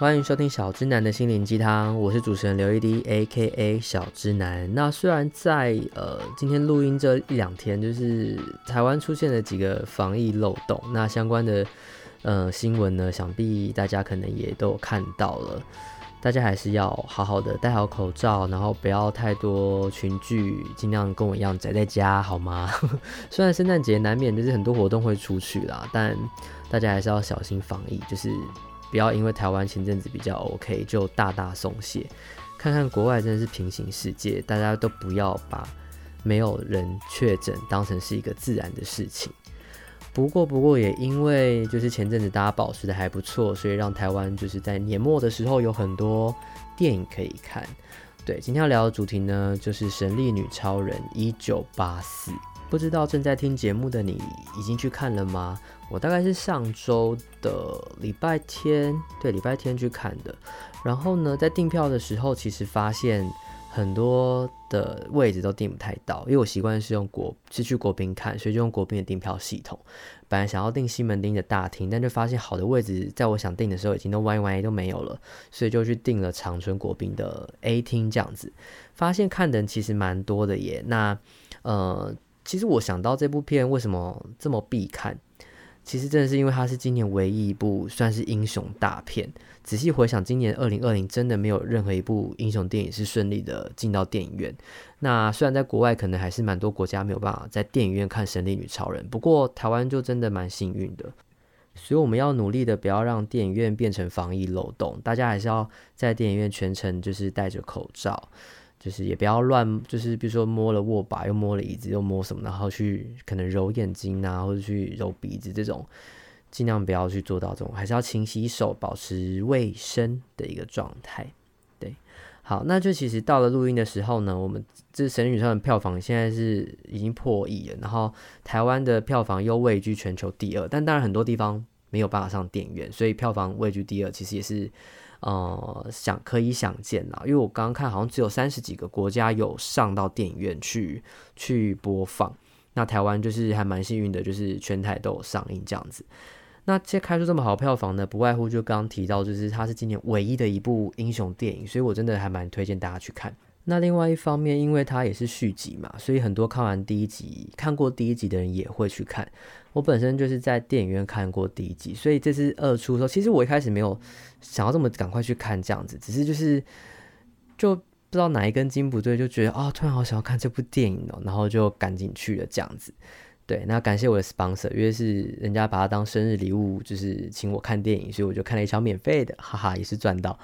欢迎收听小直男的心灵鸡汤，我是主持人刘一滴，A.K.A 小直男。那虽然在呃今天录音这一两天，就是台湾出现了几个防疫漏洞，那相关的呃新闻呢，想必大家可能也都有看到了。大家还是要好好的戴好口罩，然后不要太多群聚，尽量跟我一样宅在家，好吗？虽然圣诞节难免就是很多活动会出去啦，但大家还是要小心防疫，就是。不要因为台湾前阵子比较 OK 就大大松懈，看看国外真的是平行世界，大家都不要把没有人确诊当成是一个自然的事情。不过，不过也因为就是前阵子大家保持的还不错，所以让台湾就是在年末的时候有很多电影可以看。对，今天要聊的主题呢，就是《神力女超人一九八四》。不知道正在听节目的你已经去看了吗？我大概是上周的礼拜天，对，礼拜天去看的。然后呢，在订票的时候，其实发现很多的位置都订不太到，因为我习惯是用国是去国宾看，所以就用国宾的订票系统。本来想要订西门町的大厅，但就发现好的位置在我想订的时候已经都歪歪都没有了，所以就去订了长春国宾的 A 厅这样子。发现看的人其实蛮多的耶。那呃。其实我想到这部片为什么这么必看，其实真的是因为它是今年唯一一部算是英雄大片。仔细回想，今年二零二零真的没有任何一部英雄电影是顺利的进到电影院。那虽然在国外可能还是蛮多国家没有办法在电影院看《神力女超人》，不过台湾就真的蛮幸运的。所以我们要努力的不要让电影院变成防疫漏洞，大家还是要在电影院全程就是戴着口罩。就是也不要乱，就是比如说摸了握把，又摸了椅子，又摸什么，然后去可能揉眼睛啊，或者去揉鼻子这种，尽量不要去做到这种，还是要勤洗手，保持卫生的一个状态。对，好，那就其实到了录音的时候呢，我们这《神女超人》票房现在是已经破亿了，然后台湾的票房又位居全球第二，但当然很多地方没有办法上电影院，所以票房位居第二，其实也是。呃，想可以想见啦，因为我刚刚看好像只有三十几个国家有上到电影院去去播放，那台湾就是还蛮幸运的，就是全台都有上映这样子。那这开出这么好的票房呢，不外乎就刚刚提到，就是它是今年唯一的一部英雄电影，所以我真的还蛮推荐大家去看。那另外一方面，因为它也是续集嘛，所以很多看完第一集、看过第一集的人也会去看。我本身就是在电影院看过第一集，所以这次二出的时候，其实我一开始没有想要这么赶快去看这样子，只是就是就不知道哪一根筋不对，就觉得啊、哦，突然好想要看这部电影哦，然后就赶紧去了这样子。对，那感谢我的 sponsor，因为是人家把它当生日礼物，就是请我看电影，所以我就看了一场免费的，哈哈，也是赚到。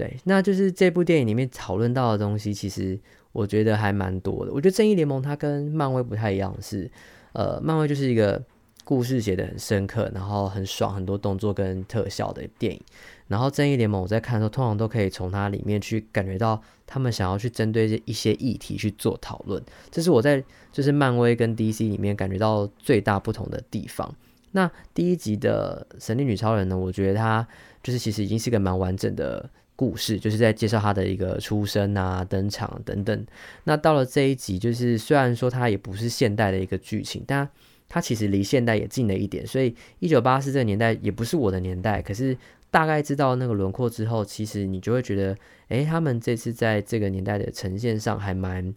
对，那就是这部电影里面讨论到的东西，其实我觉得还蛮多的。我觉得正义联盟它跟漫威不太一样是，呃，漫威就是一个故事写得很深刻，然后很爽，很多动作跟特效的电影。然后正义联盟我在看的时候，通常都可以从它里面去感觉到他们想要去针对一些议题去做讨论。这是我在就是漫威跟 DC 里面感觉到最大不同的地方。那第一集的神力女超人呢，我觉得它就是其实已经是个蛮完整的。故事就是在介绍他的一个出生啊、登场等等。那到了这一集，就是虽然说它也不是现代的一个剧情，但它其实离现代也近了一点。所以一九八四这个年代也不是我的年代，可是大概知道那个轮廓之后，其实你就会觉得，诶，他们这次在这个年代的呈现上还蛮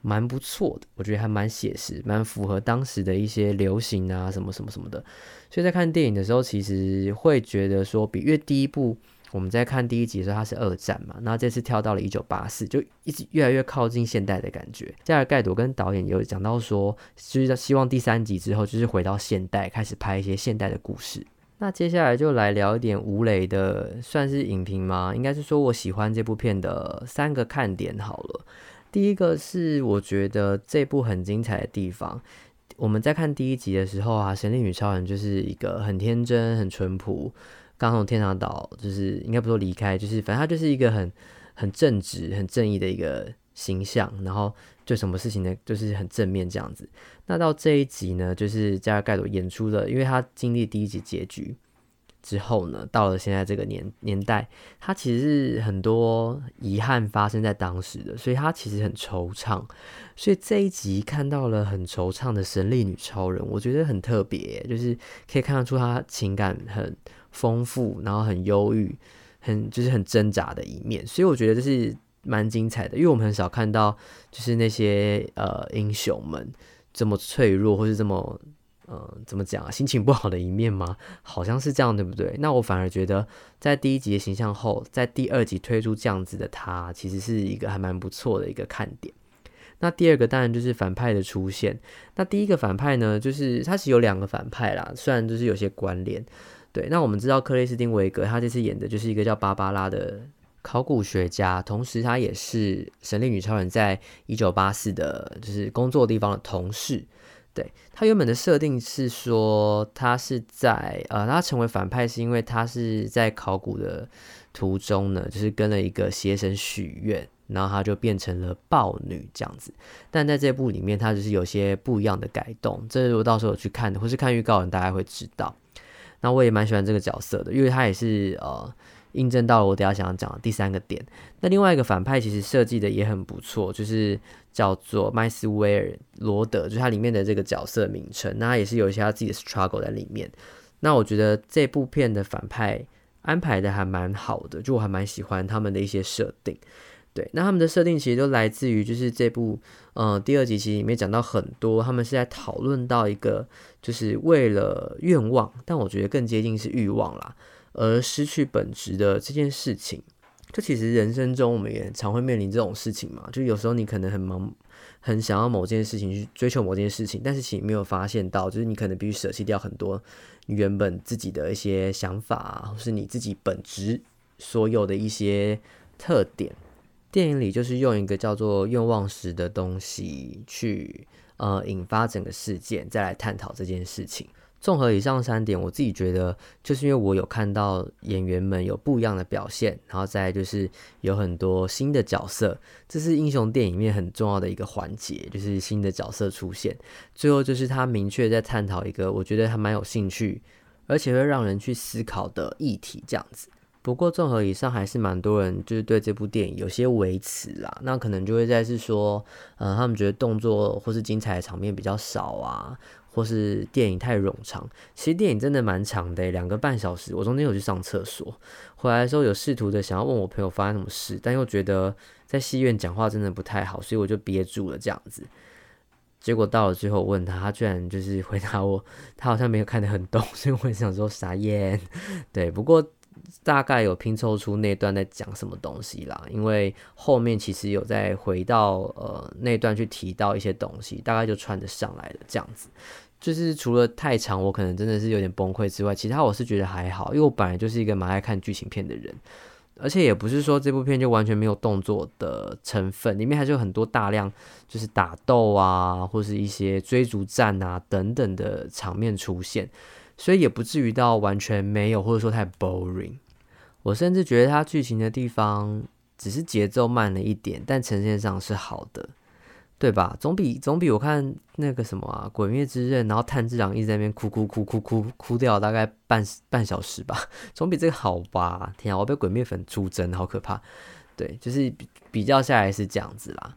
蛮不错的。我觉得还蛮写实，蛮符合当时的一些流行啊什么什么什么的。所以在看电影的时候，其实会觉得说，比越第一部。我们在看第一集的时候，它是二战嘛，那这次跳到了一九八四，就一直越来越靠近现代的感觉。加尔盖朵跟导演有讲到说，就是希望第三集之后就是回到现代，开始拍一些现代的故事。那接下来就来聊一点吴磊的，算是影评吗？应该是说我喜欢这部片的三个看点好了。第一个是我觉得这部很精彩的地方。我们在看第一集的时候啊，神力女超人就是一个很天真、很淳朴。刚从天堂岛，就是应该不说离开，就是反正他就是一个很很正直、很正义的一个形象，然后对什么事情呢，就是很正面这样子。那到这一集呢，就是加尔盖朵演出了，因为他经历第一集结局之后呢，到了现在这个年年代，他其实是很多遗憾发生在当时的，所以他其实很惆怅。所以这一集看到了很惆怅的神力女超人，我觉得很特别，就是可以看得出他情感很丰富，然后很忧郁，很就是很挣扎的一面，所以我觉得这是蛮精彩的，因为我们很少看到就是那些呃英雄们这么脆弱，或是这么呃怎么讲啊，心情不好的一面吗？好像是这样，对不对？那我反而觉得在第一集的形象后，在第二集推出这样子的他，其实是一个还蛮不错的一个看点。那第二个当然就是反派的出现。那第一个反派呢，就是他是有两个反派啦，虽然就是有些关联。对，那我们知道克雷斯汀维格他这次演的就是一个叫芭芭拉的考古学家，同时他也是《神力女超人》在一九八四的就是工作地方的同事。对，他原本的设定是说，他是在呃，他成为反派是因为他是在考古的途中呢，就是跟了一个邪神许愿，然后他就变成了豹女这样子。但在这部里面，他就是有些不一样的改动，这如果到时候去看或是看预告，你大概会知道。那我也蛮喜欢这个角色的，因为他也是呃印证到了我等下想要讲的第三个点。那另外一个反派其实设计的也很不错，就是叫做麦斯威尔罗德，就是他里面的这个角色名称。那他也是有一些他自己的 struggle 在里面。那我觉得这部片的反派安排的还蛮好的，就我还蛮喜欢他们的一些设定。对，那他们的设定其实都来自于就是这部，呃，第二集其实里面讲到很多，他们是在讨论到一个，就是为了愿望，但我觉得更接近是欲望啦，而失去本质的这件事情。就其实人生中我们也常会面临这种事情嘛，就有时候你可能很忙，很想要某件事情去追求某件事情，但是其实没有发现到，就是你可能必须舍弃掉很多你原本自己的一些想法，或是你自己本质所有的一些特点。电影里就是用一个叫做愿望石的东西去呃引发整个事件，再来探讨这件事情。综合以上三点，我自己觉得就是因为我有看到演员们有不一样的表现，然后再就是有很多新的角色，这是英雄电影里面很重要的一个环节，就是新的角色出现。最后就是他明确在探讨一个我觉得还蛮有兴趣，而且会让人去思考的议题，这样子。不过，综合以上，还是蛮多人就是对这部电影有些微词啦。那可能就会在是说，呃，他们觉得动作或是精彩的场面比较少啊，或是电影太冗长。其实电影真的蛮长的，两个半小时。我中间有去上厕所，回来的时候有试图的想要问我朋友发生什么事，但又觉得在戏院讲话真的不太好，所以我就憋住了这样子。结果到了最后问他，他居然就是回答我，他好像没有看得很懂，所以我也想说傻眼。对，不过。大概有拼凑出那段在讲什么东西啦，因为后面其实有再回到呃那段去提到一些东西，大概就串得上来了这样子。就是除了太长，我可能真的是有点崩溃之外，其他我是觉得还好，因为我本来就是一个蛮爱看剧情片的人，而且也不是说这部片就完全没有动作的成分，里面还是有很多大量就是打斗啊，或是一些追逐战啊等等的场面出现。所以也不至于到完全没有，或者说太 boring。我甚至觉得它剧情的地方只是节奏慢了一点，但呈现上是好的，对吧？总比总比我看那个什么啊《鬼灭之刃》，然后炭治郎一直在那边哭哭哭哭哭哭掉大概半半小时吧，总比这个好吧？天啊，我被鬼灭粉出征，好可怕！对，就是比较下来是这样子啦。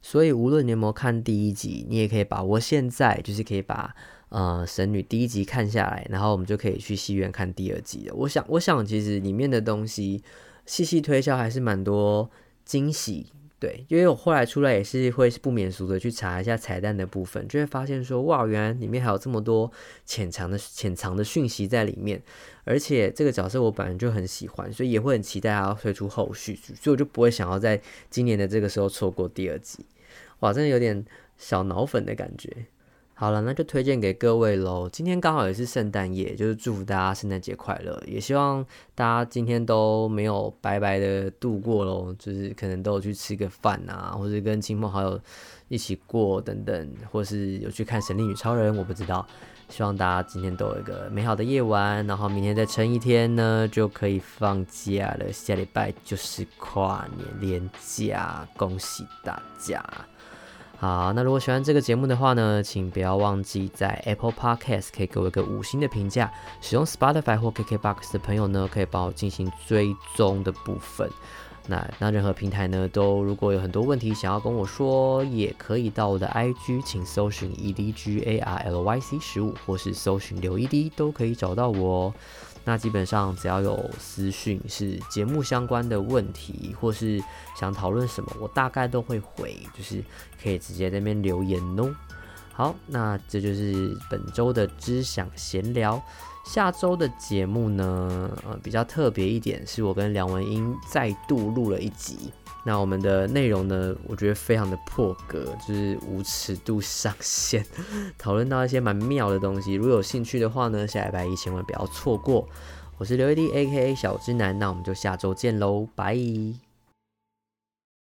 所以无论你有没有看第一集，你也可以把握现在，就是可以把。呃，神女第一集看下来，然后我们就可以去戏院看第二集了。我想，我想其实里面的东西细细推敲还是蛮多惊喜，对，因为我后来出来也是会不免俗的去查一下彩蛋的部分，就会发现说，哇，原来里面还有这么多潜藏的潜藏的讯息在里面，而且这个角色我本来就很喜欢，所以也会很期待他要推出后续，所以我就不会想要在今年的这个时候错过第二集。哇，真的有点小脑粉的感觉。好了，那就推荐给各位喽。今天刚好也是圣诞夜，就是祝福大家圣诞节快乐。也希望大家今天都没有白白的度过喽，就是可能都有去吃个饭啊，或者跟亲朋好友一起过等等，或是有去看《神力女超人》，我不知道。希望大家今天都有一个美好的夜晚，然后明天再撑一天呢，就可以放假了。下礼拜就是跨年连假，恭喜大家！好，那如果喜欢这个节目的话呢，请不要忘记在 Apple Podcast 可以给我一个五星的评价。使用 Spotify 或 KKBox 的朋友呢，可以帮我进行追踪的部分。那那任何平台呢，都如果有很多问题想要跟我说，也可以到我的 IG，请搜寻 EDGARLYC 十五，或是搜寻刘一滴，都可以找到我哦。那基本上只要有私讯是节目相关的问题，或是想讨论什么，我大概都会回，就是可以直接在那边留言哦。好，那这就是本周的知享闲聊。下周的节目呢，呃，比较特别一点，是我跟梁文英再度录了一集。那我们的内容呢，我觉得非常的破格，就是无尺度上限，讨论到一些蛮妙的东西。如果有兴趣的话呢，下礼拜一千万不要错过。我是刘一滴 AKA 小之男，那我们就下周见喽，拜。